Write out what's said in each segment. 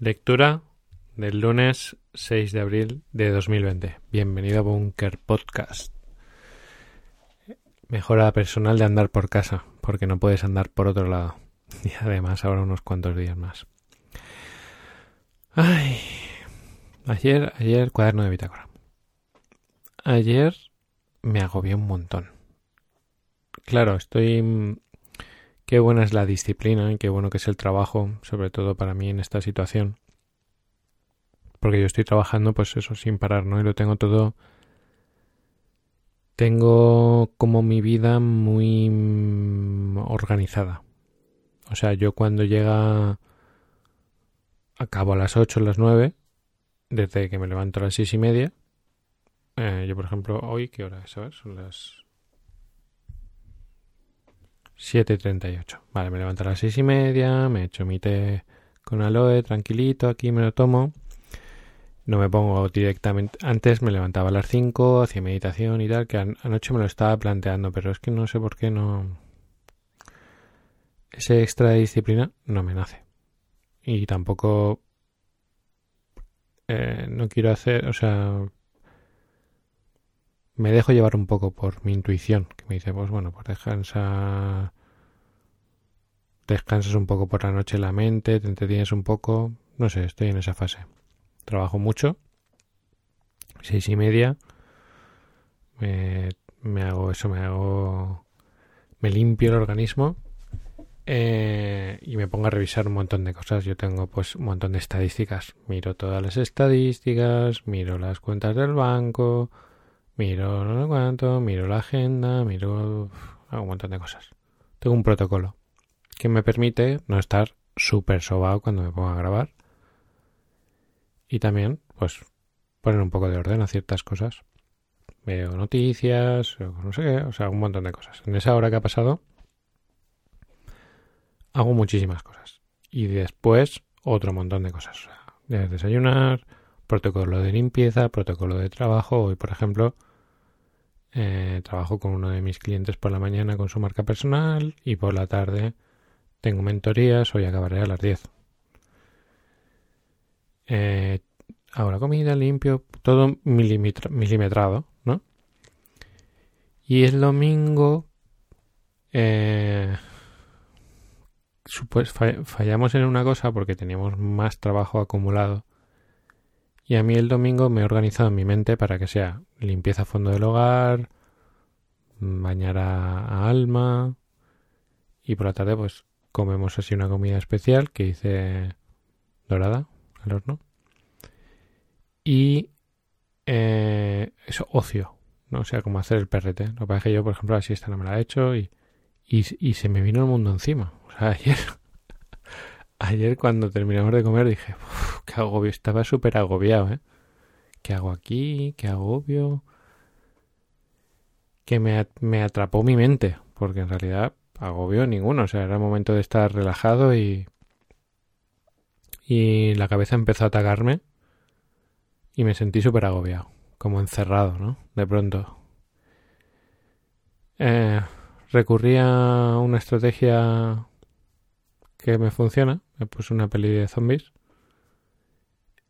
Lectura del lunes 6 de abril de 2020. Bienvenido a Bunker Podcast. Mejora personal de andar por casa, porque no puedes andar por otro lado. Y además ahora unos cuantos días más. Ay. Ayer, ayer, cuaderno de bitácora. Ayer me agobié un montón. Claro, estoy Qué buena es la disciplina y qué bueno que es el trabajo, sobre todo para mí en esta situación. Porque yo estoy trabajando, pues eso, sin parar, ¿no? Y lo tengo todo. Tengo como mi vida muy mm, organizada. O sea, yo cuando llega. Acabo a las 8, a las 9, desde que me levanto a las seis y media. Eh, yo, por ejemplo, hoy, ¿qué hora es? Son las 7.38. Vale, me levanto a las seis y media, me echo mi té con aloe, tranquilito, aquí me lo tomo. No me pongo directamente. Antes me levantaba a las 5, hacía meditación y tal, que anoche me lo estaba planteando, pero es que no sé por qué no. Ese extra de disciplina no me nace. Y tampoco. Eh, no quiero hacer. O sea. Me dejo llevar un poco por mi intuición, que me dice, pues bueno, pues descansa descansas un poco por la noche la mente, te entretienes un poco, no sé, estoy en esa fase. Trabajo mucho, seis y media, me, hago eso, me hago, me limpio el organismo eh, y me pongo a revisar un montón de cosas. Yo tengo pues un montón de estadísticas, miro todas las estadísticas, miro las cuentas del banco, miro no sé cuánto, miro la agenda, miro hago un montón de cosas. Tengo un protocolo que me permite no estar súper sobado cuando me pongo a grabar. Y también, pues, poner un poco de orden a ciertas cosas. Veo noticias, no sé qué, o sea, un montón de cosas. En esa hora que ha pasado, hago muchísimas cosas. Y después, otro montón de cosas. Sea, desayunar, protocolo de limpieza, protocolo de trabajo. Hoy, por ejemplo, eh, trabajo con uno de mis clientes por la mañana con su marca personal y por la tarde tengo mentorías, hoy acabaré a las 10. Eh, ahora comida, limpio, todo milimetrado, ¿no? Y el domingo eh, fallamos en una cosa porque teníamos más trabajo acumulado. Y a mí el domingo me he organizado en mi mente para que sea limpieza a fondo del hogar, bañar a alma y por la tarde pues comemos así una comida especial que hice dorada al horno. Y eh, eso, ocio, ¿no? O sea, como hacer el perrete. Lo que pasa es que yo, por ejemplo, la siesta no me la he hecho y, y, se me vino el mundo encima. O sea, ayer, ayer cuando terminamos de comer dije, qué agobio, estaba súper agobiado, ¿eh? ¿Qué hago aquí? ¿Qué agobio? Que me, me atrapó mi mente, porque en realidad agobio ninguno. O sea, era el momento de estar relajado y. Y la cabeza empezó a atacarme. Y me sentí súper agobiado. Como encerrado, ¿no? De pronto. Eh, a una estrategia que me funciona. Me puse una peli de zombies.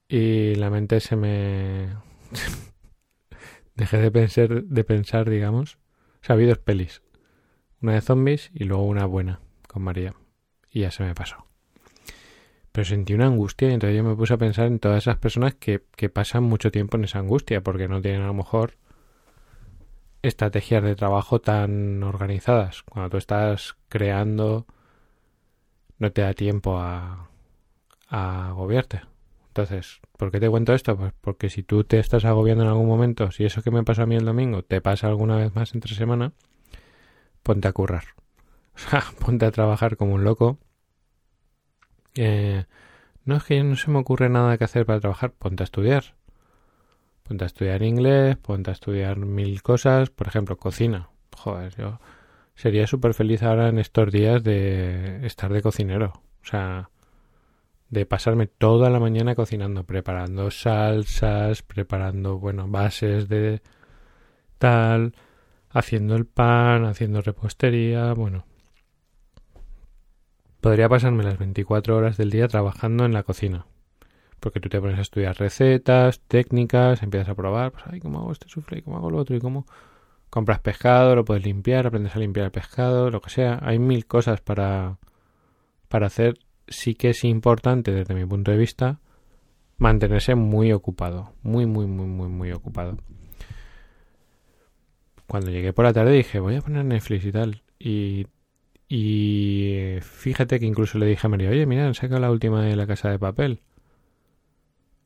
Y la mente se me. Dejé de pensar, de pensar, digamos. O sea, dos pelis una de zombies y luego una buena con María. Y ya se me pasó. Pero sentí una angustia y entonces yo me puse a pensar en todas esas personas que, que pasan mucho tiempo en esa angustia porque no tienen a lo mejor estrategias de trabajo tan organizadas. Cuando tú estás creando no te da tiempo a, a agobiarte. Entonces, ¿por qué te cuento esto? Pues porque si tú te estás agobiando en algún momento, si eso que me pasó a mí el domingo te pasa alguna vez más entre semana, ponte a currar. O sea, ponte a trabajar como un loco. Eh, no es que no se me ocurre nada que hacer para trabajar, ponte a estudiar. Ponte a estudiar inglés, ponte a estudiar mil cosas, por ejemplo, cocina. Joder, yo sería súper feliz ahora en estos días de estar de cocinero. O sea, de pasarme toda la mañana cocinando, preparando salsas, preparando, bueno, bases de tal, haciendo el pan, haciendo repostería, bueno. Podría pasarme las 24 horas del día trabajando en la cocina. Porque tú te pones a estudiar recetas, técnicas, empiezas a probar, pues, ay, ¿cómo hago este sufle? ¿Cómo hago lo otro? ¿Y cómo compras pescado? Lo puedes limpiar, aprendes a limpiar el pescado, lo que sea. Hay mil cosas para, para hacer. Sí que es importante, desde mi punto de vista, mantenerse muy ocupado. Muy, muy, muy, muy, muy ocupado. Cuando llegué por la tarde dije, voy a poner Netflix y tal. Y y fíjate que incluso le dije a María, oye, mira, han sacado la última de la casa de papel.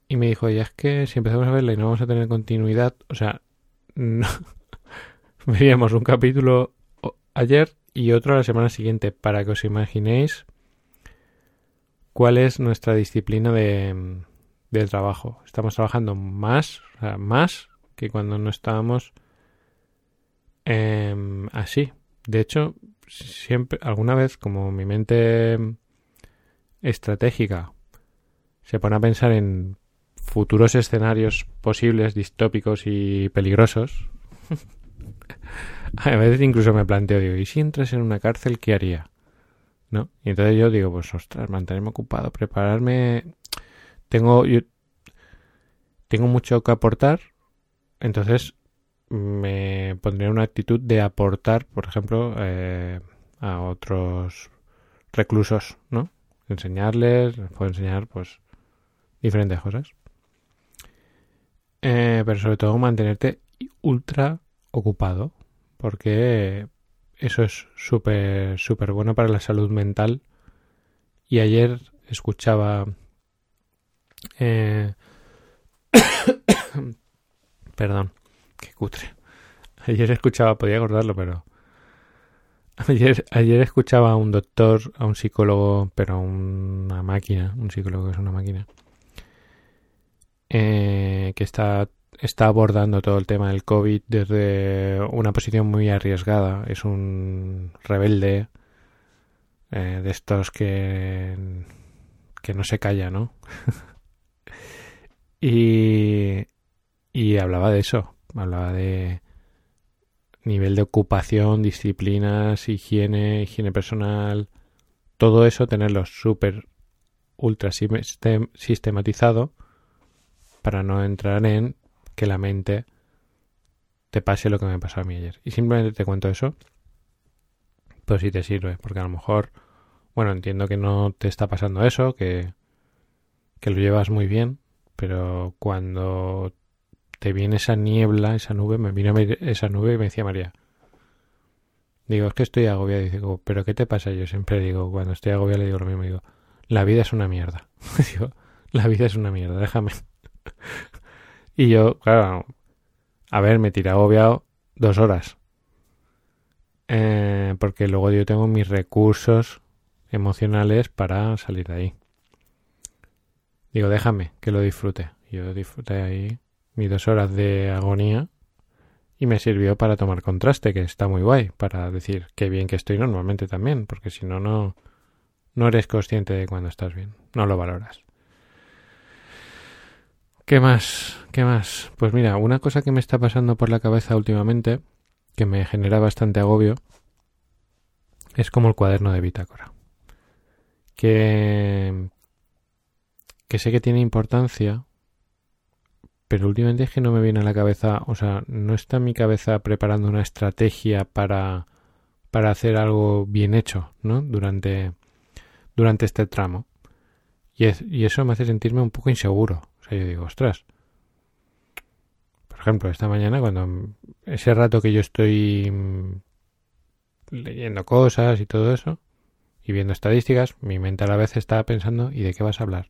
Y me dijo, ya es que si empezamos a verla y no vamos a tener continuidad, o sea, no, veríamos un capítulo ayer y otro la semana siguiente, para que os imaginéis cuál es nuestra disciplina de, del trabajo. Estamos trabajando más, o sea, más que cuando no estábamos em, así. De hecho, siempre, alguna vez, como mi mente estratégica se pone a pensar en futuros escenarios posibles, distópicos y peligrosos, a veces incluso me planteo, digo, ¿y si entras en una cárcel, qué haría? ¿No? Y entonces yo digo, pues ostras, mantenerme ocupado, prepararme. Tengo, yo, tengo mucho que aportar, entonces me pondría una actitud de aportar, por ejemplo, eh, a otros reclusos, ¿no? Enseñarles, puedo enseñar, pues, diferentes cosas. Eh, pero sobre todo mantenerte ultra ocupado, porque eso es súper, súper bueno para la salud mental. Y ayer escuchaba... Eh, perdón Qué cutre. Ayer escuchaba, podía acordarlo, pero... Ayer, ayer escuchaba a un doctor, a un psicólogo, pero a una máquina, un psicólogo que es una máquina, eh, que está, está abordando todo el tema del COVID desde una posición muy arriesgada. Es un rebelde eh, de estos que, que no se calla, ¿no? y, y hablaba de eso, hablaba de nivel de ocupación, disciplinas, higiene, higiene personal, todo eso tenerlo súper ultra sistematizado para no entrar en que la mente te pase lo que me pasó a mí ayer. Y simplemente te cuento eso, pues si te sirve, porque a lo mejor, bueno, entiendo que no te está pasando eso, que, que lo llevas muy bien, pero cuando te viene esa niebla, esa nube, me vino esa nube y me decía María, digo, es que estoy agobiado. Y digo, ¿pero qué te pasa? Yo siempre digo, cuando estoy agobiado le digo lo mismo, digo, la vida es una mierda. digo, la vida es una mierda, déjame. y yo, claro, a ver, me tiré agobiado dos horas. Eh, porque luego yo tengo mis recursos emocionales para salir de ahí. Digo, déjame que lo disfrute. Yo disfruté ahí mis dos horas de agonía y me sirvió para tomar contraste, que está muy guay, para decir qué bien que estoy normalmente también, porque si no, no, no eres consciente de cuando estás bien, no lo valoras. ¿Qué más? ¿Qué más? Pues mira, una cosa que me está pasando por la cabeza últimamente, que me genera bastante agobio, es como el cuaderno de bitácora. Que, que sé que tiene importancia, pero últimamente es que no me viene a la cabeza, o sea, no está en mi cabeza preparando una estrategia para, para hacer algo bien hecho, ¿no? Durante, durante este tramo. Y, y eso me hace sentirme un poco inseguro. O sea, yo digo, ostras. Por ejemplo, esta mañana cuando ese rato que yo estoy mm, leyendo cosas y todo eso, y viendo estadísticas, mi mente a la vez está pensando, ¿y de qué vas a hablar?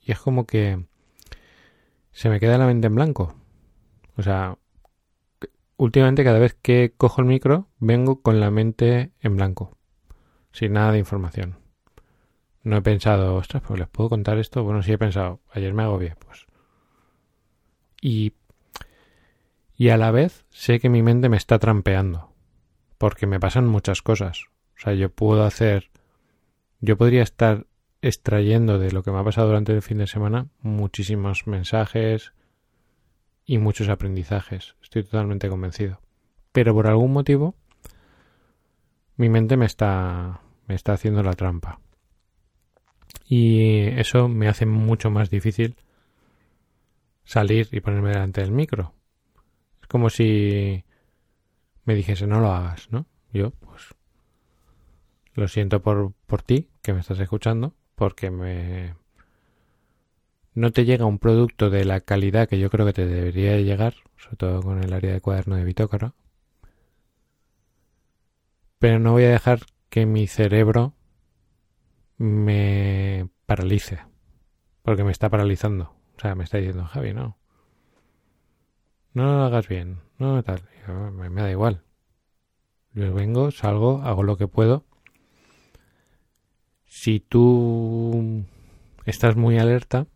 Y es como que se me queda la mente en blanco. O sea, últimamente cada vez que cojo el micro vengo con la mente en blanco, sin nada de información. No he pensado, ostras, pues les puedo contar esto. Bueno, sí he pensado, ayer me agobié, pues. Y, y a la vez sé que mi mente me está trampeando, porque me pasan muchas cosas. O sea, yo puedo hacer, yo podría estar extrayendo de lo que me ha pasado durante el fin de semana muchísimos mensajes y muchos aprendizajes. Estoy totalmente convencido. Pero por algún motivo mi mente me está me está haciendo la trampa. Y eso me hace mucho más difícil salir y ponerme delante del micro. Es como si me dijese no lo hagas, ¿no? Yo, pues, lo siento por, por ti que me estás escuchando, porque me... No te llega un producto de la calidad que yo creo que te debería llegar, sobre todo con el área de cuaderno de bitócora. Pero no voy a dejar que mi cerebro me paralice, porque me está paralizando. O sea, me está diciendo, Javi, no. No lo hagas bien, no tal. me, me da igual. Yo vengo, salgo, hago lo que puedo. Si tú estás muy alerta,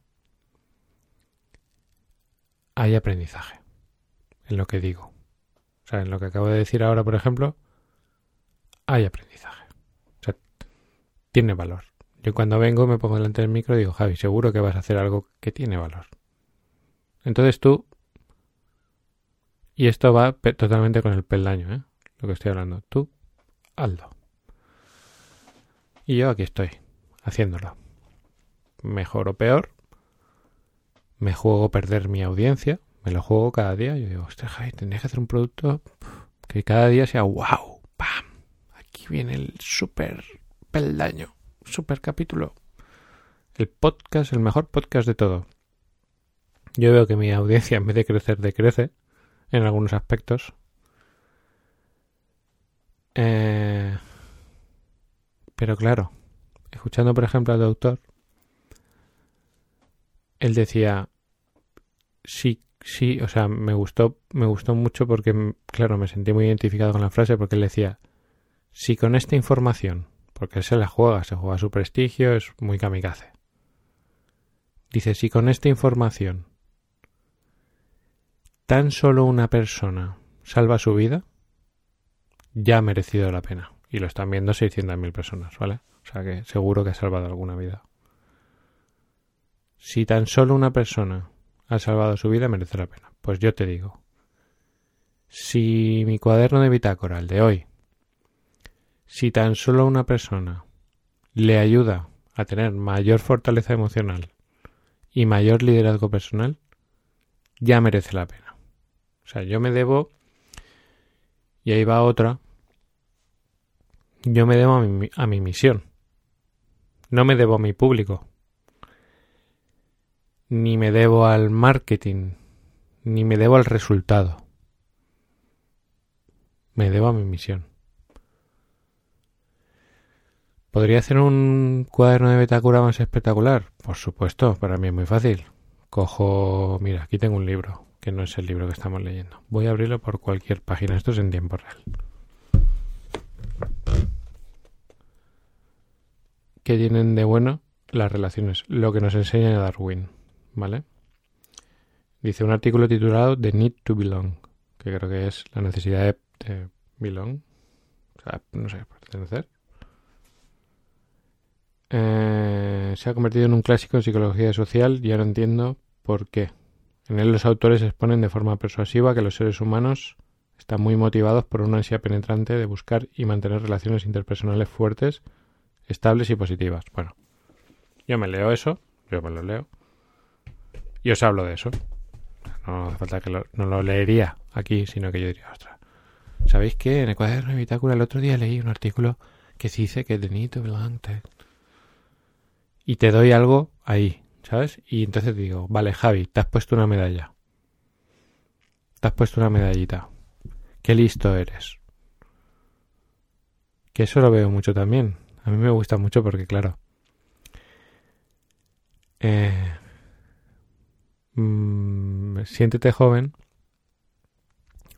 hay aprendizaje en lo que digo. O sea, en lo que acabo de decir ahora, por ejemplo, hay aprendizaje. O sea, tiene valor. Yo cuando vengo me pongo delante del micro y digo, Javi, seguro que vas a hacer algo que tiene valor. Entonces tú, y esto va totalmente con el peldaño, ¿eh? lo que estoy hablando, tú, hazlo. Y yo aquí estoy, haciéndolo. Mejor o peor, me juego perder mi audiencia, me lo juego cada día. Yo digo, ostras, Javi, tendría que hacer un producto que cada día sea wow, ¡pam! Aquí viene el super peldaño super capítulo. El podcast, el mejor podcast de todo. Yo veo que mi audiencia en vez de crecer decrece en algunos aspectos. Eh, pero claro, escuchando por ejemplo al doctor, él decía, sí, sí, o sea, me gustó, me gustó mucho porque, claro, me sentí muy identificado con la frase porque él decía, si con esta información porque se la juega, se juega su prestigio, es muy kamikaze. Dice, si con esta información tan solo una persona salva su vida, ya ha merecido la pena. Y lo están viendo 600.000 personas, ¿vale? O sea que seguro que ha salvado alguna vida. Si tan solo una persona ha salvado su vida, merece la pena. Pues yo te digo, si mi cuaderno de bitácora, el de hoy, si tan solo una persona le ayuda a tener mayor fortaleza emocional y mayor liderazgo personal, ya merece la pena. O sea, yo me debo, y ahí va otra, yo me debo a mi, a mi misión. No me debo a mi público. Ni me debo al marketing. Ni me debo al resultado. Me debo a mi misión. ¿Podría hacer un cuaderno de Betacura más espectacular? Por supuesto, para mí es muy fácil. Cojo, mira, aquí tengo un libro, que no es el libro que estamos leyendo. Voy a abrirlo por cualquier página, esto es en tiempo real. ¿Qué tienen de bueno las relaciones? Lo que nos enseña Darwin, ¿vale? Dice un artículo titulado The Need to Belong, que creo que es la necesidad de, belong, o sea, no sé, pertenecer eh, se ha convertido en un clásico de psicología social y ahora entiendo por qué. En él los autores exponen de forma persuasiva que los seres humanos están muy motivados por una ansia penetrante de buscar y mantener relaciones interpersonales fuertes, estables y positivas. Bueno, yo me leo eso, yo me lo leo, y os hablo de eso. No hace falta que lo, no lo leería aquí, sino que yo diría, ostras, ¿sabéis qué? En el cuaderno de bitácula el otro día leí un artículo que dice que the need to belong y te doy algo ahí, ¿sabes? Y entonces digo, vale, Javi, te has puesto una medalla. Te has puesto una medallita. Qué listo eres. Que eso lo veo mucho también. A mí me gusta mucho porque, claro, eh, mm, siéntete joven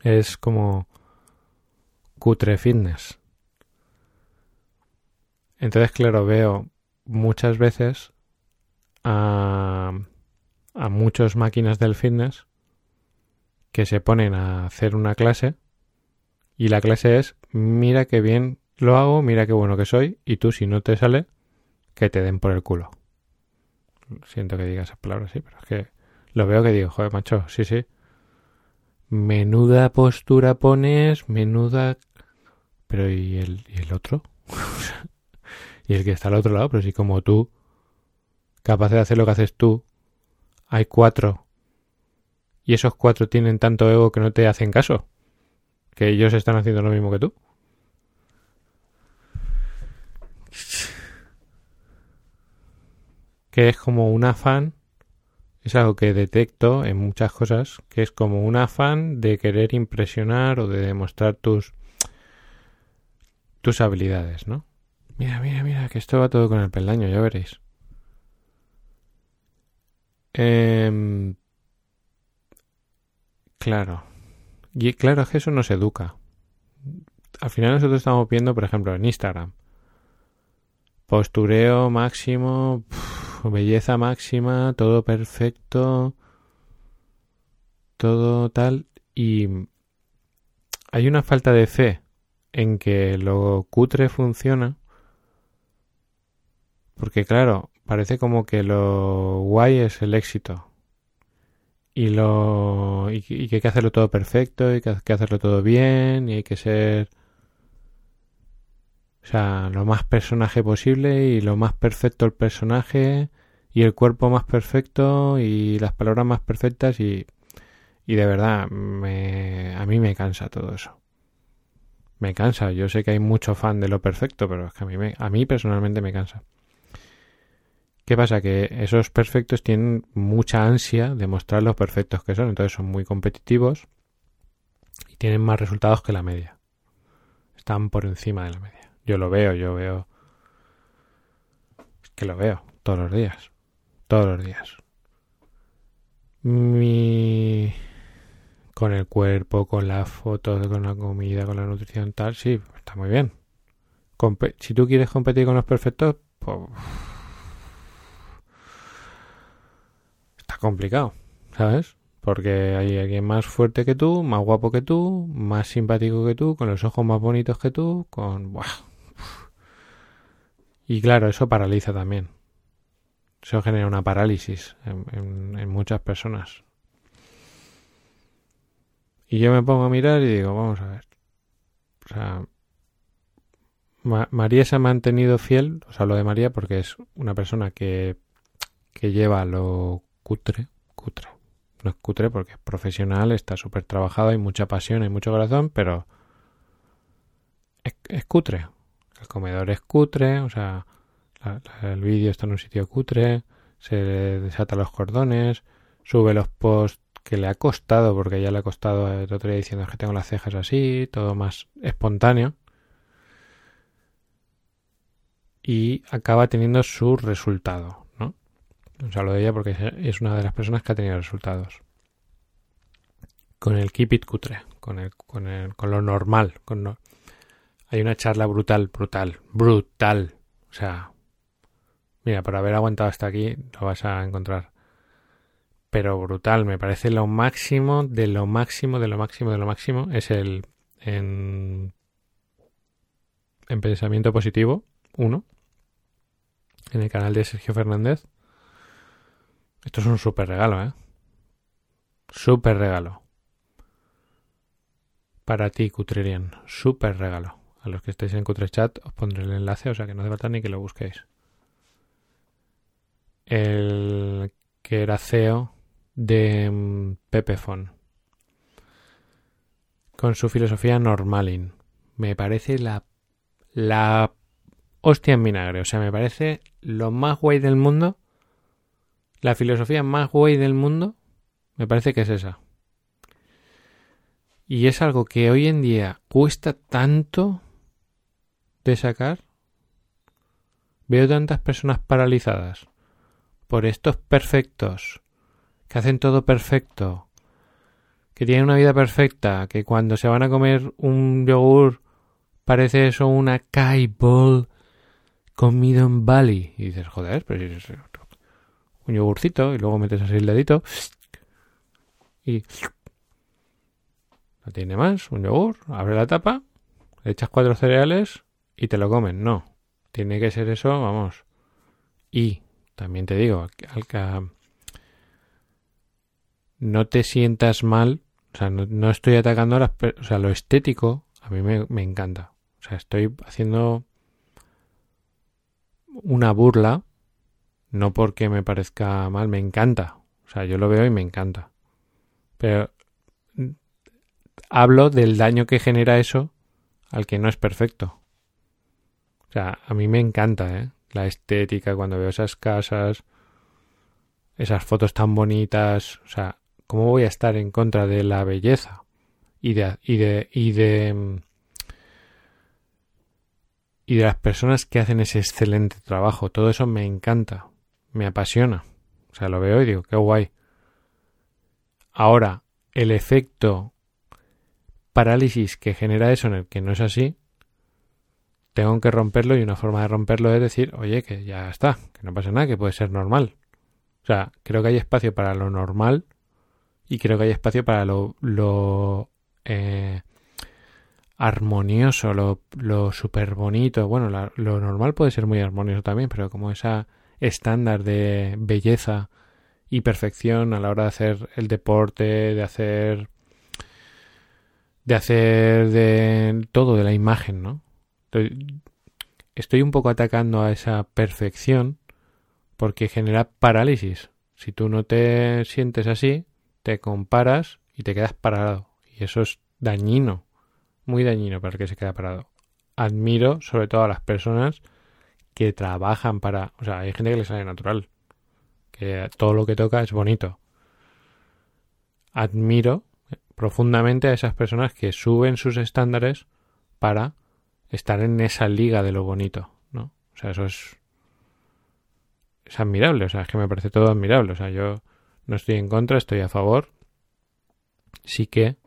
es como cutre fitness. Entonces, claro, veo muchas veces a, a muchas máquinas del fitness que se ponen a hacer una clase y la clase es mira qué bien lo hago, mira qué bueno que soy y tú si no te sale que te den por el culo. Siento que diga esas palabras, sí, pero es que lo veo que digo, joder, macho, sí, sí. Menuda postura pones, menuda... Pero ¿y el, y el otro? y el que está al otro lado, pero si como tú capaz de hacer lo que haces tú, hay cuatro. Y esos cuatro tienen tanto ego que no te hacen caso. Que ellos están haciendo lo mismo que tú. Que es como un afán. Es algo que detecto en muchas cosas. Que es como un afán de querer impresionar o de demostrar tus. tus habilidades, ¿no? Mira, mira, mira, que esto va todo con el peldaño, ya veréis. Eh, claro. Y claro, es que eso nos educa. Al final nosotros estamos viendo, por ejemplo, en Instagram. Postureo máximo, belleza máxima, todo perfecto, todo tal. Y hay una falta de fe en que lo cutre funciona. Porque claro, parece como que lo guay es el éxito. Y lo y, que hay que hacerlo todo perfecto, y que hay que hacerlo todo bien, y hay que ser o sea, lo más personaje posible y lo más perfecto el personaje y el cuerpo más perfecto y las palabras más perfectas y, y de verdad me, a mí me cansa todo eso. Me cansa. Yo sé que hay mucho fan de lo perfecto, pero es que a mí, me, a mí personalmente me cansa. ¿Qué pasa? Que esos perfectos tienen mucha ansia de mostrar los perfectos que son, entonces son muy competitivos y tienen más resultados que la media. Están por encima de la media. Yo lo veo, yo veo. Es que lo veo todos los días. Todos los días. Mi. Con el cuerpo, con las fotos, con la comida, con la nutrición, tal, sí, está muy bien. si tú quieres competir con los perfectos, pues complicado, ¿sabes? Porque hay alguien más fuerte que tú, más guapo que tú, más simpático que tú, con los ojos más bonitos que tú, con... Buah. Y claro, eso paraliza también. Eso genera una parálisis en, muchas personas. Y yo me pongo a mirar y digo, vamos a ver. O sea, María se ha mantenido fiel, o sea, lo de María porque es una persona que, que lleva lo cutre, cutre. No es cutre porque es profesional, está súper trabajado, hay mucha pasión, hay mucho corazón, pero es, cutre. El comedor es cutre, o sea, el vídeo está en un sitio cutre, se desata los cordones, sube los posts que le ha costado, porque ya le ha costado el otro día diciendo que tengo las cejas así, todo más espontáneo. Y acaba teniendo su resultado. Os hablo de ella porque es una de las personas que ha tenido resultados. Con el Keep It Cutre, con, el, con, el, con lo normal. Con Hay una charla brutal, brutal, brutal. O sea, mira, por haber aguantado hasta aquí lo vas a encontrar. Pero brutal, me parece lo máximo, de lo máximo, de lo máximo, de lo máximo. Es el en, en pensamiento positivo, uno, en el canal de Sergio Fernández esto es un súper regalo, ¿eh? Súper regalo. Para ti, Cutrerian. Súper regalo. A los que estéis en Cutrechat os pondré el enlace, o sea que no hace falta ni que lo busquéis. El que era CEO de mm, Pepefon. Con su filosofía normalin. Me parece la, la hostia en vinagre. O sea, me parece lo más guay del mundo la filosofía más guay del mundo me parece que es esa. Y es algo que hoy en día cuesta tanto de sacar. Veo tantas personas paralizadas por estos perfectos, que hacen todo perfecto, que tienen una vida perfecta, que cuando se van a comer un yogur parece eso una kai ball comido en Bali. Y dices, joder, pero un yogurcito y luego metes así el dedito y no tiene más, un yogur, abre la tapa, le echas cuatro cereales y te lo comen. No, tiene que ser eso, vamos. Y también te digo, al que no te sientas mal, o sea, no, estoy atacando a las, o sea, lo estético a mí me, me encanta. O sea, estoy haciendo una burla No porque me parezca mal, me encanta. O sea, yo lo veo y me encanta. Pero mm, hablo del daño que genera eso al que no es perfecto. O sea, a mí me encanta, ¿eh? La estética cuando veo esas casas, esas fotos tan bonitas. O sea, ¿cómo voy a estar en contra de la belleza? Y de, y de, y de, y de las personas que hacen ese excelente trabajo. Todo eso me encanta, me apasiona. O sea, lo veo y digo, qué guay. Ahora, el efecto parálisis que genera eso en el que no es así, tengo que romperlo y una forma de romperlo es decir, oye, que ya está, que no pasa nada, que puede ser normal. O sea, creo que hay espacio para lo normal y creo que hay espacio para lo, eh, armonioso, lo, lo súper bonito. Bueno, lo normal puede ser muy armonioso también, pero como esa estándar de belleza y perfección a la hora de hacer el deporte, de hacer de hacer de todo de la imagen, ¿no? Estoy un poco atacando a esa perfección porque genera parálisis. Si tú no te sientes así, te comparas y te quedas parado. Y eso es dañino muy dañino para el que se queda parado. Admiro sobre todo a las personas que trabajan para... O sea, hay gente que le sale natural, que todo lo que toca es bonito. Admiro profundamente a esas personas que suben sus estándares para estar en esa liga de lo bonito, ¿no? O sea, eso es es admirable, o sea, es que me parece todo admirable, o sea, yo no estoy en contra, estoy a favor. Sí que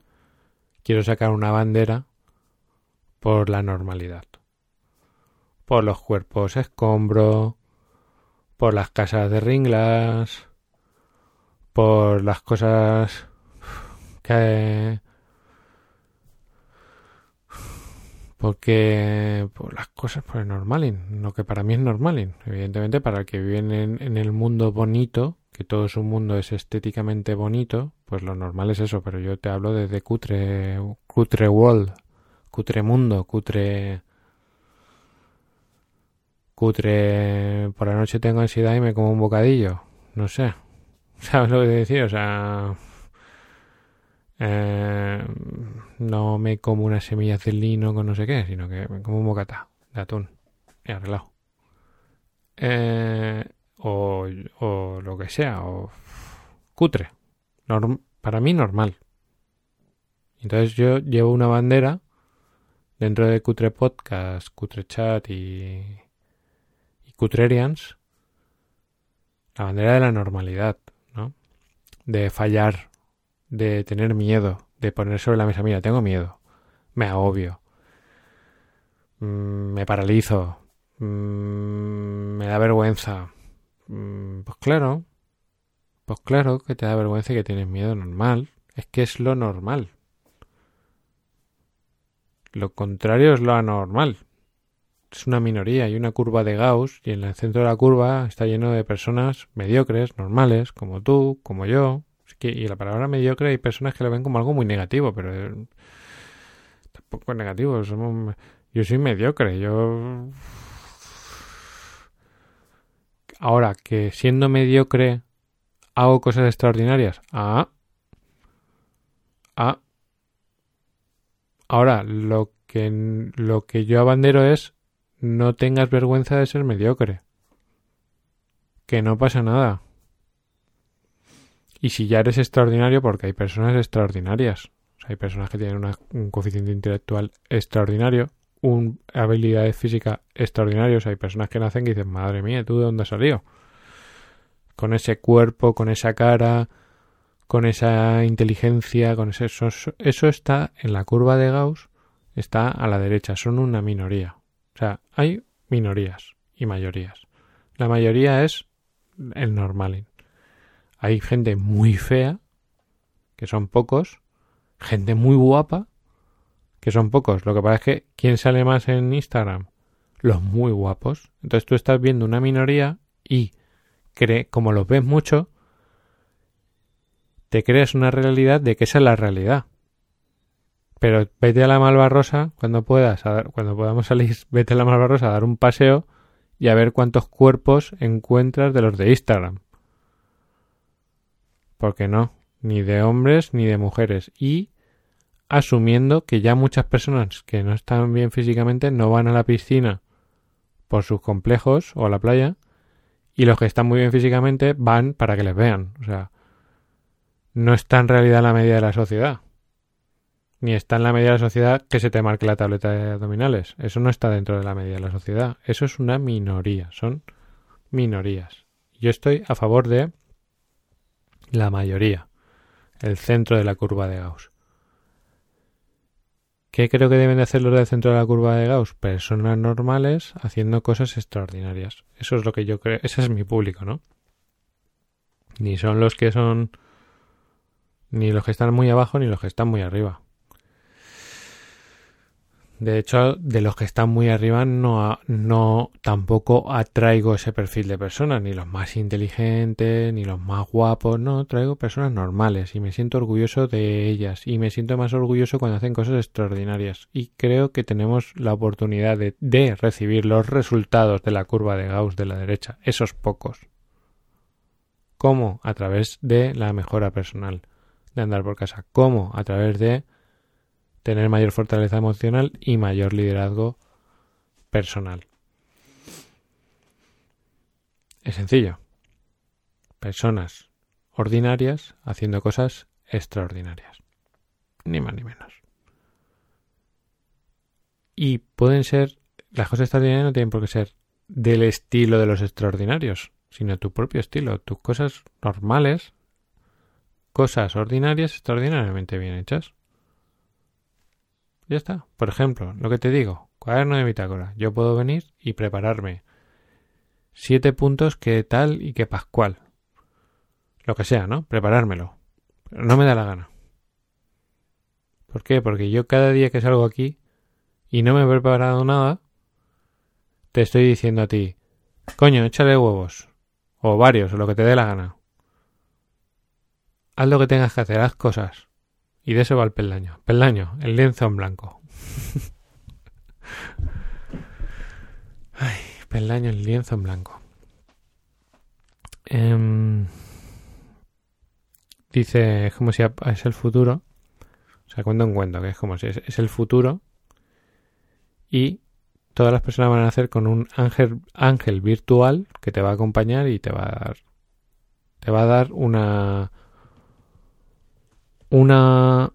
quiero sacar una bandera por la normalidad, por los cuerpos escombro, por las casas de ringlas, por las cosas que porque por las cosas por el normalin, lo que para mí es normalin, evidentemente para el que vive en, en, el mundo bonito, que todo su mundo es estéticamente bonito, pues lo normal es eso, pero yo te hablo desde cutre, cutre world, cutre mundo, cutre... Cutre... Por la noche tengo ansiedad y me como un bocadillo. No sé. ¿Sabes lo que decir? O sea... Eh, no me como unas semillas de lino con no sé qué, sino que me como un bocata de atún y arreglado. Eh, o, o lo que sea, o cutre. para mí normal. Entonces yo llevo una bandera dentro de Cutre Podcast, Cutre Chat y, y Cutrerians, la bandera de la normalidad, ¿no? De fallar, de tener miedo, de poner sobre la mesa, mira, tengo miedo, me agobio, mm, me paralizo, mm, me da vergüenza. Mm, pues claro, pues claro que te da vergüenza y que tienes miedo normal, es que es lo normal. Lo contrario es lo anormal. Es una minoría y una curva de Gauss y en el centro de la curva está lleno de personas mediocres, normales, como tú, como yo. Y la palabra mediocre hay personas que lo ven como algo muy negativo, pero eh, tampoco es negativo. yo soy mediocre, yo... Ahora, que siendo mediocre hago cosas extraordinarias. Ah. Ah. Ahora, lo que, lo que yo abandero es no tengas vergüenza de ser mediocre. Que no pasa nada. Y si ya eres extraordinario, porque hay personas extraordinarias. hay personas que tienen un coeficiente intelectual extraordinario, una habilidad física extraordinaria. hay personas que nacen y dicen, madre mía, ¿tú de dónde has salido? Con ese cuerpo, con esa cara, con esa inteligencia, con ese, eso, eso está en la curva de Gauss, está a la derecha, son una minoría. O sea, hay minorías y mayorías. La mayoría es el normal. Hay gente muy fea, que son pocos, gente muy guapa, que son pocos. Lo que pasa es que, ¿quién sale más en Instagram? Los muy guapos. Entonces tú estás viendo una minoría y, cree, como los ves mucho, te creas una realidad de que esa es la realidad. Pero vete a la Malvarrosa cuando puedas, cuando podamos salir, vete a la Malvarrosa a dar un paseo y a ver cuántos cuerpos encuentras de los de Instagram. Porque no, ni de hombres ni de mujeres. Y asumiendo que ya muchas personas que no están bien físicamente no van a la piscina por sus complejos o a la playa y los que están muy bien físicamente van para que les vean. O sea, no está en realidad la medida de la sociedad. Ni está en la medida de la sociedad que se te marque la tableta de abdominales. Eso no está dentro de la medida de la sociedad. Eso es una minoría. Son minorías. Yo estoy a favor de la mayoría. El centro de la curva de Gauss. ¿Qué creo que deben de hacer los del centro de la curva de Gauss? Personas normales haciendo cosas extraordinarias. Eso es lo que yo creo. Ese es mi público, ¿no? Ni son los que son. Ni los que están muy abajo ni los que están muy arriba. De hecho, de los que están muy arriba no, no tampoco atraigo ese perfil de personas, ni los más inteligentes, ni los más guapos, no, traigo personas normales y me siento orgulloso de ellas y me siento más orgulloso cuando hacen cosas extraordinarias y creo que tenemos la oportunidad de, de recibir los resultados de la curva de Gauss de la derecha, esos pocos. ¿Cómo? A través de la mejora personal, de andar por casa. ¿Cómo? A través de tener mayor fortaleza emocional y mayor liderazgo personal. Es sencillo. Personas ordinarias haciendo cosas extraordinarias. Ni más ni menos. Y pueden ser, las cosas extraordinarias no tienen por qué ser del estilo de los extraordinarios, sino tu propio estilo, tus cosas normales, cosas ordinarias extraordinariamente bien hechas. Ya está. Por ejemplo, lo que te digo, cuaderno de bitácora. Yo puedo venir y prepararme siete puntos que tal y que pascual. Lo que sea, ¿no? Preparármelo. Pero no me da la gana. ¿Por qué? Porque yo cada día que salgo aquí y no me he preparado nada, te estoy diciendo a ti, coño, échale huevos. O varios, o lo que te dé la gana. Haz lo que tengas que hacer, haz cosas. Y de eso va el peldaño. Peldaño, el lienzo en blanco. Ay, peldaño, el lienzo en blanco. Em, dice, es como si es el futuro. O sea, cuento en cuento, que es como si es, el futuro. Y todas las personas van a nacer con un ángel, ángel virtual que te va a acompañar y te va a dar. Te va a dar una una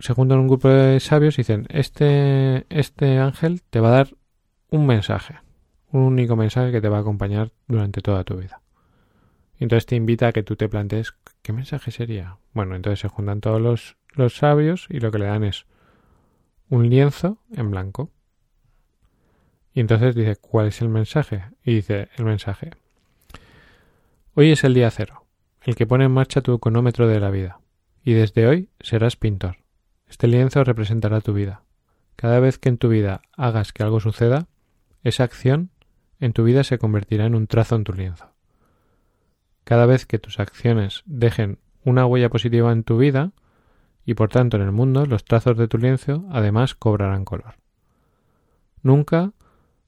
se juntan un grupo de sabios y dicen este este ángel te va a dar un mensaje un único mensaje que te va a acompañar durante toda tu vida. Y entonces te invita a que tú te plantees qué mensaje sería bueno entonces se juntan todos los, los sabios y lo que le dan es un lienzo en blanco. Y entonces dice cuál es el mensaje y dice el mensaje hoy es el día cero el que pone en marcha tu cronómetro de la vida y desde hoy serás pintor. Este lienzo representará tu vida. Cada vez que en tu vida hagas que algo suceda, esa acción en tu vida se convertirá en un trazo en tu lienzo. Cada vez que tus acciones dejen una huella positiva en tu vida, y por tanto en el mundo, los trazos de tu lienzo además cobrarán color. Nunca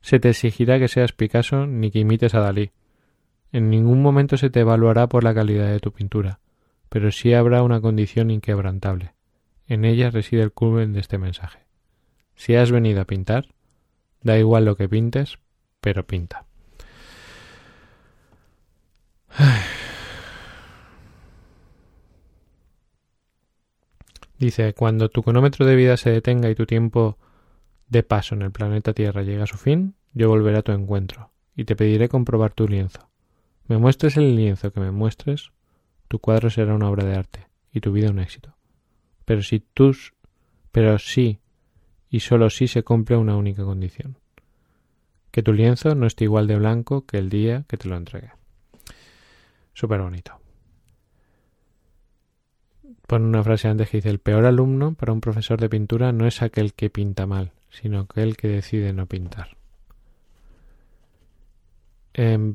se te exigirá que seas Picasso ni que imites a Dalí. En ningún momento se te evaluará por la calidad de tu pintura pero sí habrá una condición inquebrantable. En ella reside el culmen de este mensaje. Si has venido a pintar, da igual lo que pintes, pero pinta. Dice, cuando tu cronómetro de vida se detenga y tu tiempo de paso en el planeta Tierra llegue a su fin, yo volveré a tu encuentro y te pediré comprobar tu lienzo. Me muestres el lienzo que me muestres, tu cuadro será una obra de arte y tu vida un éxito. Pero si tus pero sí y solo si se cumple una única condición. Que tu lienzo no esté igual de blanco que el día que te lo entregué. Súper bonito. Pone una frase antes que dice, el peor alumno para un profesor de pintura no es aquel que pinta mal, sino aquel que decide no pintar. Eh,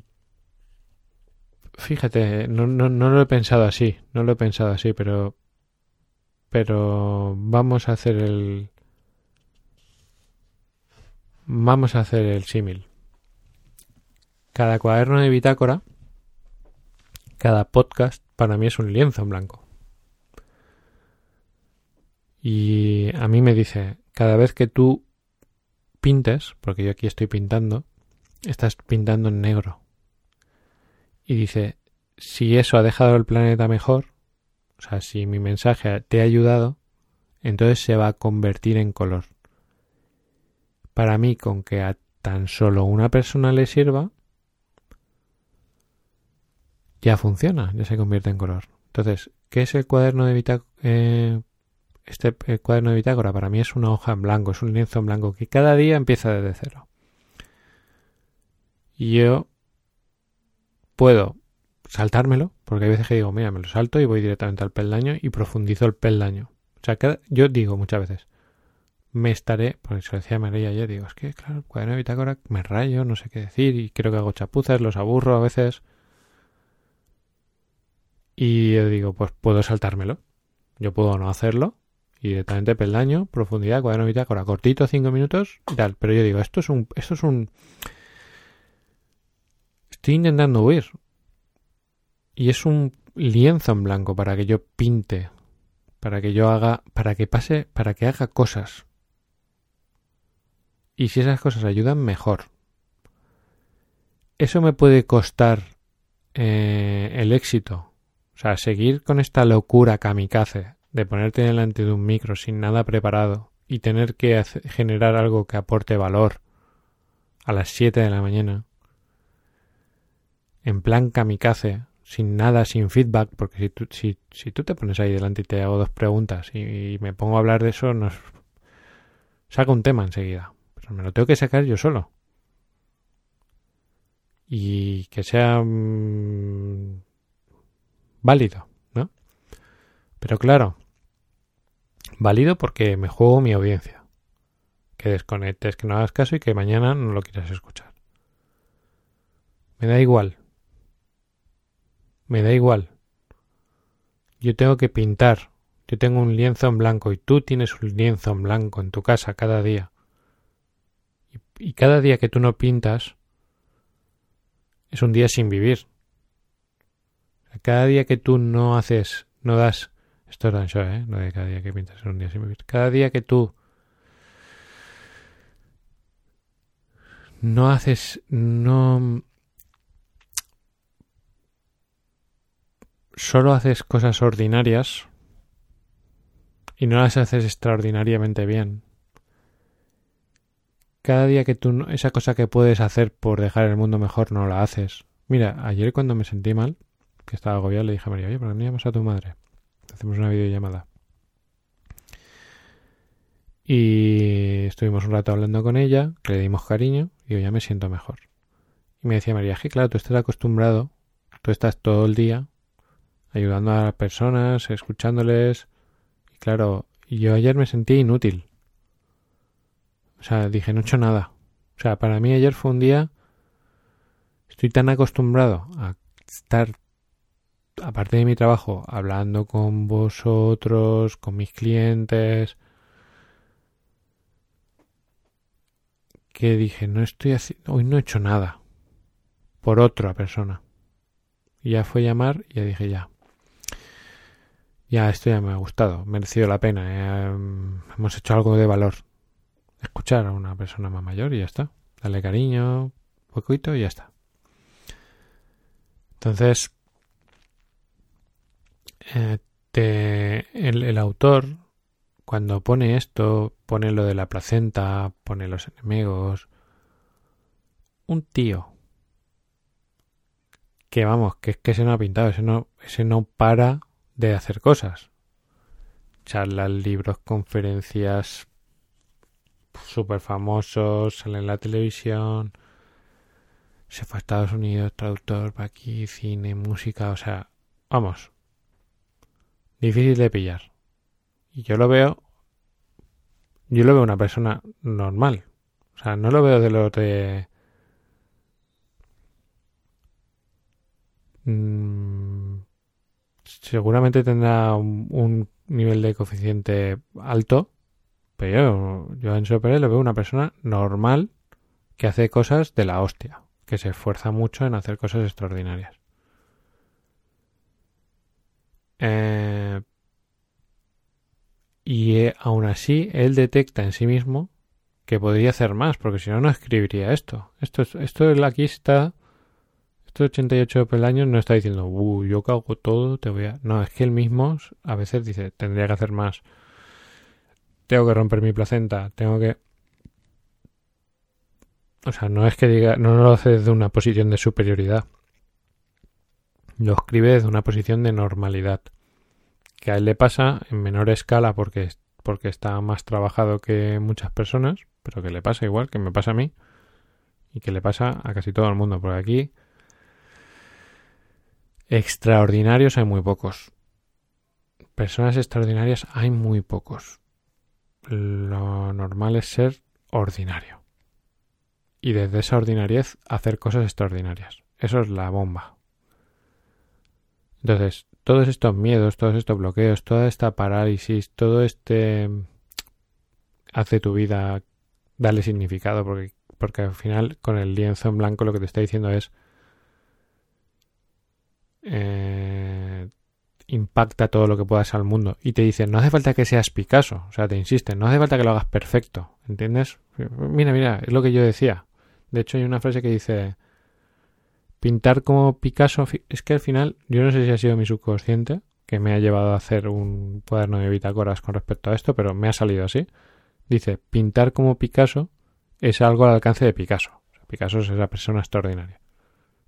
Fíjate, no, no, no lo he pensado así, no lo he pensado así, pero pero vamos a hacer el vamos a hacer el símil. cada cuaderno de bitácora, cada podcast, para mí es un lienzo en blanco. Y a mí me dice, cada vez que tú pintes, porque yo aquí estoy pintando, estás pintando en negro. Y dice, si eso ha dejado el planeta mejor, o sea, si mi mensaje te ha ayudado, entonces se va a convertir en color. Para mí, con que a tan solo una persona le sirva, ya funciona, ya se convierte en color. Entonces, ¿qué es el cuaderno de bitácora? Eh, este cuaderno de bitácora para mí es una hoja en blanco, es un lienzo en blanco que cada día empieza desde cero. Y yo puedo saltármelo, porque hay veces que digo, mira, me lo salto y voy directamente al peldaño y profundizo el peldaño. O sea, yo digo muchas veces, me estaré, porque se lo decía María ayer, digo, es que, claro, cuaderno de bitácora me rayo, no sé qué decir, y creo que hago chapuzas, los aburro a veces. Y yo digo, pues puedo saltármelo. Yo puedo no hacerlo. Y directamente peldaño, profundidad, cuaderno de bitácora, cortito, cinco minutos y tal. Pero yo digo, esto es un, esto es un, estoy intentando huir. Y es un lienzo en blanco para que yo pinte, para que yo haga, para que pase, para que haga cosas. Y si esas cosas ayudan, mejor. Eso me puede costar eh, el éxito. O sea, seguir con esta locura kamikaze de ponerte delante de un micro sin nada preparado y tener que generar algo que aporte valor a las 7 de la mañana. En plan kamikaze, sin nada, sin feedback, porque si tú, si, si tú te pones ahí delante y te hago dos preguntas y, me pongo a hablar de eso, nos saca un tema enseguida. Pero me lo tengo que sacar yo solo. Y que sea mm, válido, ¿no? Pero claro, válido porque me juego mi audiencia. Que desconectes, que no hagas caso y que mañana no lo quieras escuchar. Me da igual, me da igual. Yo tengo que pintar. Yo tengo un lienzo en blanco y tú tienes un lienzo en blanco en tu casa cada día. Y, cada día que tú no pintas es un día sin vivir. Cada día que tú no haces, no das, esto es show, ¿eh? No de cada día que pintas es un día sin vivir. Cada día que tú no haces, no solo haces cosas ordinarias y no las haces extraordinariamente bien. Cada día que tú esa cosa que puedes hacer por dejar el mundo mejor no la haces. Mira, ayer cuando me sentí mal, que estaba agobiado, le dije a María, oye, ¿por qué no llamas a tu madre? Hacemos una videollamada. Y estuvimos un rato hablando con ella, le dimos cariño y yo ya me siento mejor. Y me decía María, que claro, tú estás acostumbrado, tú estás todo el día ayudando a las personas, escuchándoles. Y claro, yo ayer me sentí inútil. O sea, dije, no he hecho nada. O sea, para mí ayer fue un día... Estoy tan acostumbrado a estar, aparte de mi trabajo, hablando con vosotros, con mis clientes, que dije, no estoy haciendo, hoy no he hecho nada por otra persona. Y ya fue llamar y ya dije, ya, ya, esto ya me ha gustado, merecido la pena. Eh, hemos hecho algo de valor. Escuchar a una persona más mayor y ya está. Darle cariño, poquito y ya está. Entonces, eh, el, el autor, cuando pone esto, pone lo de la placenta, pone los enemigos. Un tío que vamos, que es que se no ha pintado, ese no, ese no para de hacer cosas. Charlas, libros, conferencias súper famosos, sale en la televisión, se fue a Estados Unidos, traductor para aquí, cine, música, o sea, vamos, difícil de pillar. Y yo lo veo, yo lo veo una persona normal, o sea, no lo veo de lo de... Mm, seguramente tendrá un, nivel de coeficiente alto, pero yo, en Enzo Pérez lo veo una persona normal que hace cosas de la hostia. que se esfuerza mucho en hacer cosas extraordinarias. Eh, y eh, aún así, él detecta en sí mismo que podría hacer más, porque si no, no escribiría esto. Esto, esto aquí está. Esto 88 peldaños no está diciendo, uh, yo cago todo, te voy a. No, es que él mismo a veces dice, tendría que hacer más. Tengo que romper mi placenta, tengo que. O sea, no es que diga, no lo hace desde una posición de superioridad. Lo escribe desde una posición de normalidad. Que a él le pasa en menor escala porque, porque está más trabajado que muchas personas, pero que le pasa igual, que me pasa a mí y que le pasa a casi todo el mundo. Porque aquí extraordinarios hay muy pocos. Personas extraordinarias hay muy pocos. Lo normal es ser ordinario. Y desde esa ordinariez hacer cosas extraordinarias. Eso es la bomba. Entonces, todos estos miedos, todos estos bloqueos, toda esta parálisis, todo este hace tu vida darle significado, porque, porque al final con el lienzo en blanco lo que te está diciendo es eh, impacta todo lo que puedas al mundo y te dice no hace falta que seas Picasso, o sea, te insisten, no hace falta que lo hagas perfecto, ¿entiendes? Mira, mira, es lo que yo decía. De hecho hay una frase que dice pintar como Picasso, es que al final, yo no sé si ha sido mi subconsciente que me ha llevado a hacer un cuaderno de bitácoras con respecto a esto, pero me ha salido así. Dice, pintar como Picasso es algo al alcance de Picasso. Picasso es esa persona extraordinaria.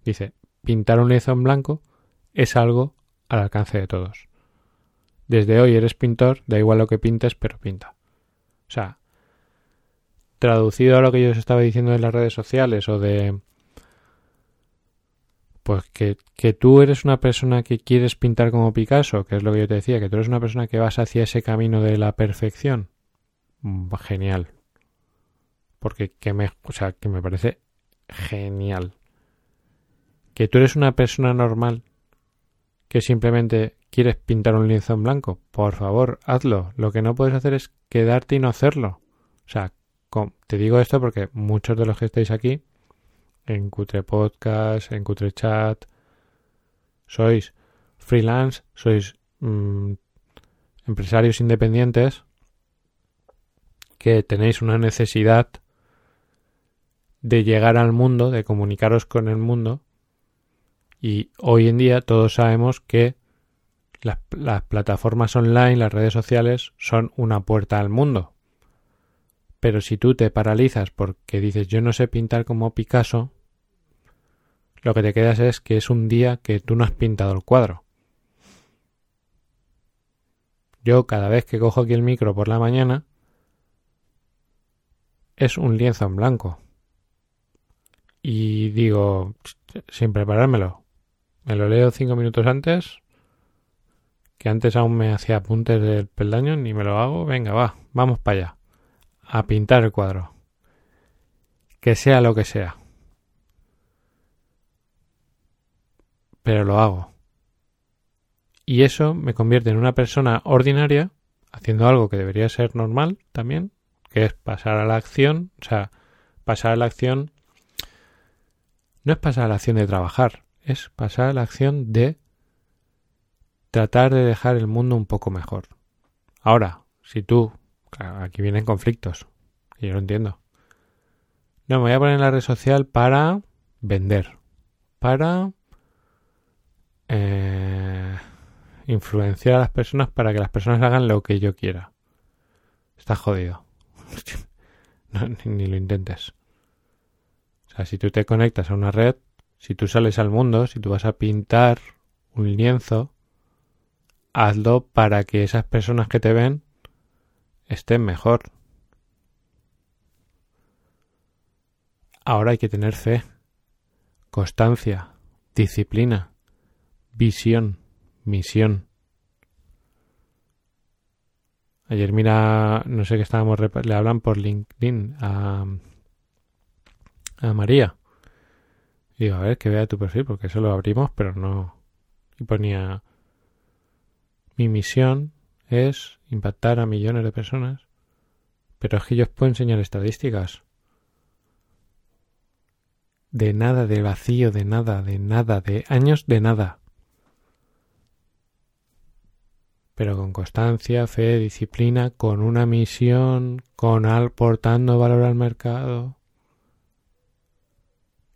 Dice, pintar un lienzo en blanco es algo al alcance de todos. Desde hoy eres pintor, da igual lo que pintes, pero pinta. O sea, traducido a lo que yo os estaba diciendo en las redes sociales o de pues que, que, tú eres una persona que quieres pintar como Picasso, que es lo que yo te decía, que tú eres una persona que vas hacia ese camino de la perfección. Mm, genial. Porque que me, o sea, que me parece genial. Que tú eres una persona normal que simplemente quieres pintar un lienzo en blanco, por favor, hazlo. Lo que no puedes hacer es quedarte y no hacerlo. O sea, te digo esto porque muchos de los que estáis aquí en Cutre Podcast, en Cutre Chat. Sois freelance, sois mm, empresarios independientes que tenéis una necesidad de llegar al mundo, de comunicaros con el mundo. Y hoy en día todos sabemos que las, plataformas online, las redes sociales, son una puerta al mundo. Pero si tú te paralizas porque dices yo no sé pintar como Picasso, lo que te quedas es que es un día que tú no has pintado el cuadro. Yo cada vez que cojo aquí el micro por la mañana es un lienzo en blanco. Y digo, sin preparármelo, me lo leo cinco minutos antes, que antes aún me hacía apuntes del peldaño, ni me lo hago, venga, va, vamos para allá, a pintar el cuadro. Que sea lo que sea. pero lo hago. Y eso me convierte en una persona ordinaria, haciendo algo que debería ser normal también, que es pasar a la acción, o sea, pasar a la acción no es pasar a la acción de trabajar, es pasar a la acción de tratar de dejar el mundo un poco mejor. Ahora, si tú, aquí vienen conflictos, y yo lo entiendo. No, me voy a poner en la red social para vender, para eh, influenciar a las personas para que las personas hagan lo que yo quiera. Está jodido. ni, lo intentes. O sea, si tú te conectas a una red, si tú sales al mundo, si tú vas a pintar un lienzo, hazlo para que esas personas que te ven estén mejor. Ahora hay que tener fe, constancia, disciplina visión, misión. Ayer mira, no sé qué estábamos, le hablan por LinkedIn a, a María. Y digo, a ver, que vea tu perfil, porque eso lo abrimos, pero no. Y ponía, mi misión es impactar a millones de personas, pero es que yo os puedo enseñar estadísticas. de nada, de vacío, de nada, de nada, de años de nada. Pero con constancia, fe, disciplina, con una misión, con aportando valor al mercado.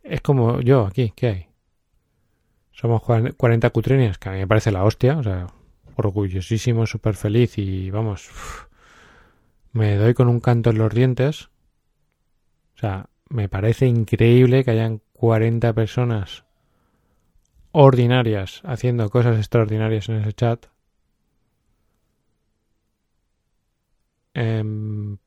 Es como yo aquí, ¿qué hay? Somos 40 cutrinias, que a mí me parece la hostia, o sea, orgullosísimo, súper feliz y vamos, me doy con un canto en los dientes. O sea, me parece increíble que hayan 40 personas ordinarias haciendo cosas extraordinarias en ese chat. Em,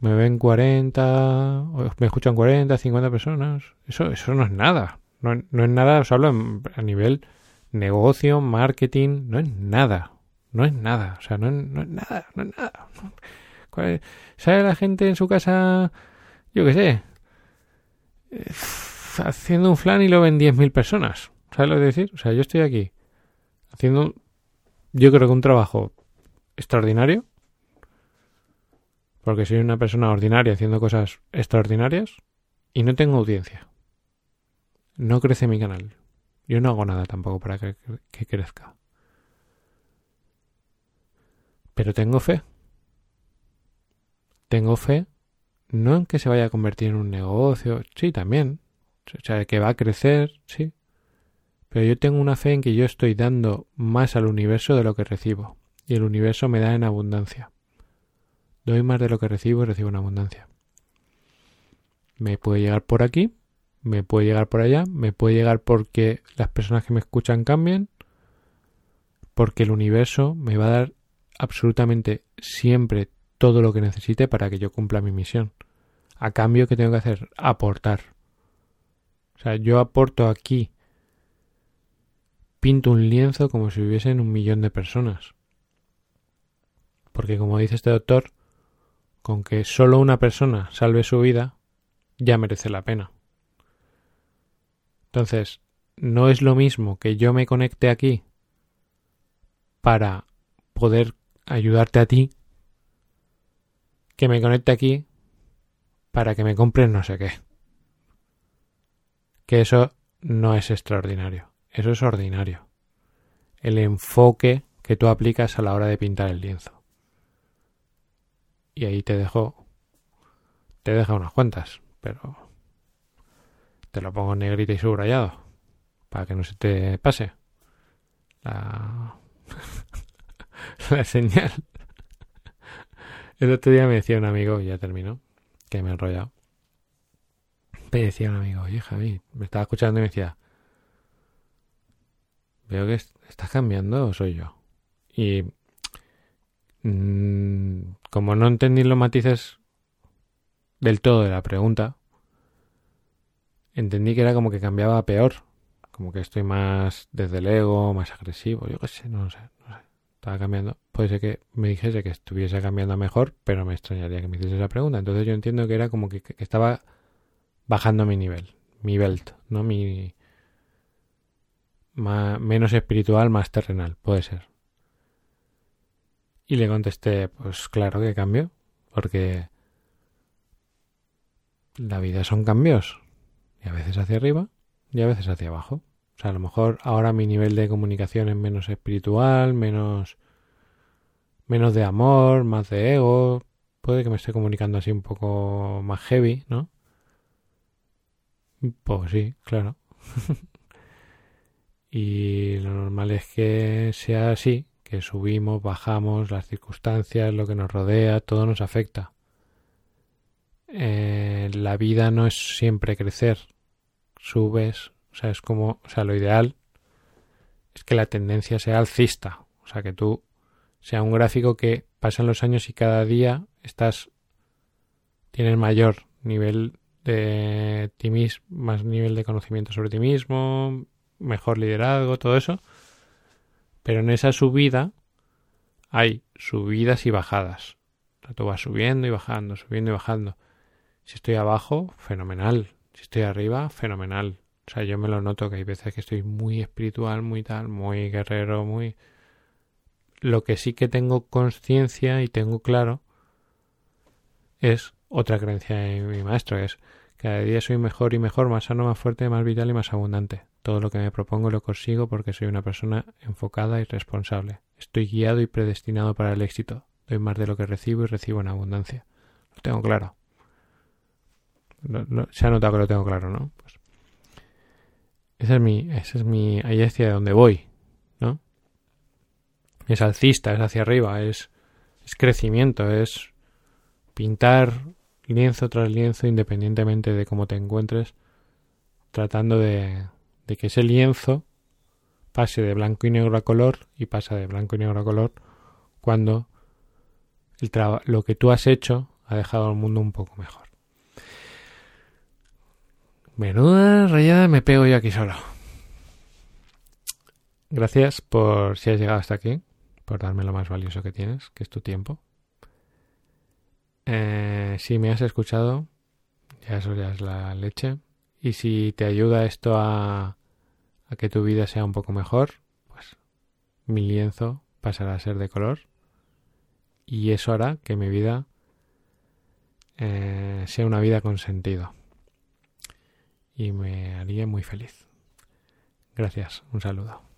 me ven 40, me escuchan 40, 50 personas. Eso, eso no es nada. No, no es nada, os hablo a nivel negocio, marketing, no es nada. No es nada. O sea, no es, no es nada, no es nada. ¿Sabe la gente en su casa, yo qué sé, eh, haciendo un flan y lo ven 10.000 personas? ¿Sabes lo que decir? O sea, yo estoy aquí haciendo, yo creo que un trabajo extraordinario, porque soy una persona ordinaria haciendo cosas extraordinarias y no tengo audiencia. No crece mi canal. Yo no hago nada tampoco para que, crezca. Pero tengo fe tengo fe no en que se vaya a convertir en un negocio, sí, también, o sea, que va a crecer, sí, pero yo tengo una fe en que yo estoy dando más al universo de lo que recibo, y el universo me da en abundancia. Doy más de lo que recibo y recibo en abundancia. Me puede llegar por aquí, me puede llegar por allá, me puede llegar porque las personas que me escuchan cambien, porque el universo me va a dar absolutamente siempre todo lo que necesite para que yo cumpla mi misión. A cambio, ¿qué tengo que hacer? Aportar. O sea, yo aporto aquí. Pinto un lienzo como si hubiesen un millón de personas. Porque como dice este doctor, con que solo una persona salve su vida, ya merece la pena. Entonces, no es lo mismo que yo me conecte aquí para poder ayudarte a ti que me conecte aquí para que me compren no sé qué. Que eso no es extraordinario, eso es ordinario. El enfoque que tú aplicas a la hora de pintar el lienzo. Y ahí te dejo, te deja unas cuantas, pero te lo pongo en negrita y subrayado para que no se te pase la, la señal. El otro día me decía un amigo, ya terminó, que me he enrollado. Me decía un amigo, oye Javi, me estaba escuchando y me decía, veo que estás cambiando soy yo. Y mm, como no entendí los matices del todo de la pregunta, entendí que era como que cambiaba peor. Como que estoy más desde el ego, más agresivo, yo qué sé, no sé, no sé estaba cambiando, puede ser que me dijese que estuviese cambiando mejor, pero me extrañaría que me hiciese esa pregunta. Entonces yo entiendo que era como que, estaba bajando mi nivel, mi belt, ¿no? Mi menos espiritual, más terrenal, puede ser. Y le contesté, pues claro que cambio, porque la vida son cambios, y a veces hacia arriba y a veces hacia abajo. O sea, a lo mejor ahora mi nivel de comunicación es menos espiritual, menos menos de amor, más de ego. Puede que me esté comunicando así un poco más heavy, ¿no? Pues sí, claro. y lo normal es que sea así, que subimos, bajamos, las circunstancias, lo que nos rodea, todo nos afecta. Eh, la vida no es siempre crecer. Subes, o sea, es como, o sea, lo ideal es que la tendencia sea alcista. O sea, que tú sea un gráfico que pasan los años y cada día estás, tienes mayor nivel de ti mismo, más nivel de conocimiento sobre ti mismo, mejor liderazgo, todo eso. Pero en esa subida hay subidas y bajadas. O sea, tú vas subiendo y bajando, subiendo y bajando. Si estoy abajo, fenomenal. Si estoy arriba, fenomenal. O sea, yo me lo noto que hay veces que estoy muy espiritual, muy tal, muy guerrero, muy... Lo que sí que tengo conciencia y tengo claro es otra creencia de mi maestro, es Cada día soy mejor y mejor, más sano, más fuerte, más vital y más abundante. Todo lo que me propongo lo consigo porque soy una persona enfocada y responsable. Estoy guiado y predestinado para el éxito. Doy más de lo que recibo y recibo en abundancia. Lo tengo claro. se ha notado que lo tengo claro, ¿no? Pues esa es mi, esa es mi, ahí hacia donde voy, ¿no? Es alcista, es hacia arriba, es, es crecimiento, es pintar lienzo tras lienzo independientemente de cómo te encuentres, tratando de, que ese lienzo pase de blanco y negro a color y pasa de blanco y negro a color cuando lo que tú has hecho ha dejado al mundo un poco mejor. Menuda rayada me pego yo aquí solo. Gracias por si has llegado hasta aquí, por darme lo más valioso que tienes, que es tu tiempo. Eh, si me has escuchado, ya eso ya es la leche. Y si te ayuda esto a, que tu vida sea un poco mejor, pues mi lienzo pasará a ser de color. Y eso hará que mi vida eh, sea una vida con sentido. Y me haría muy feliz. Gracias, un saludo.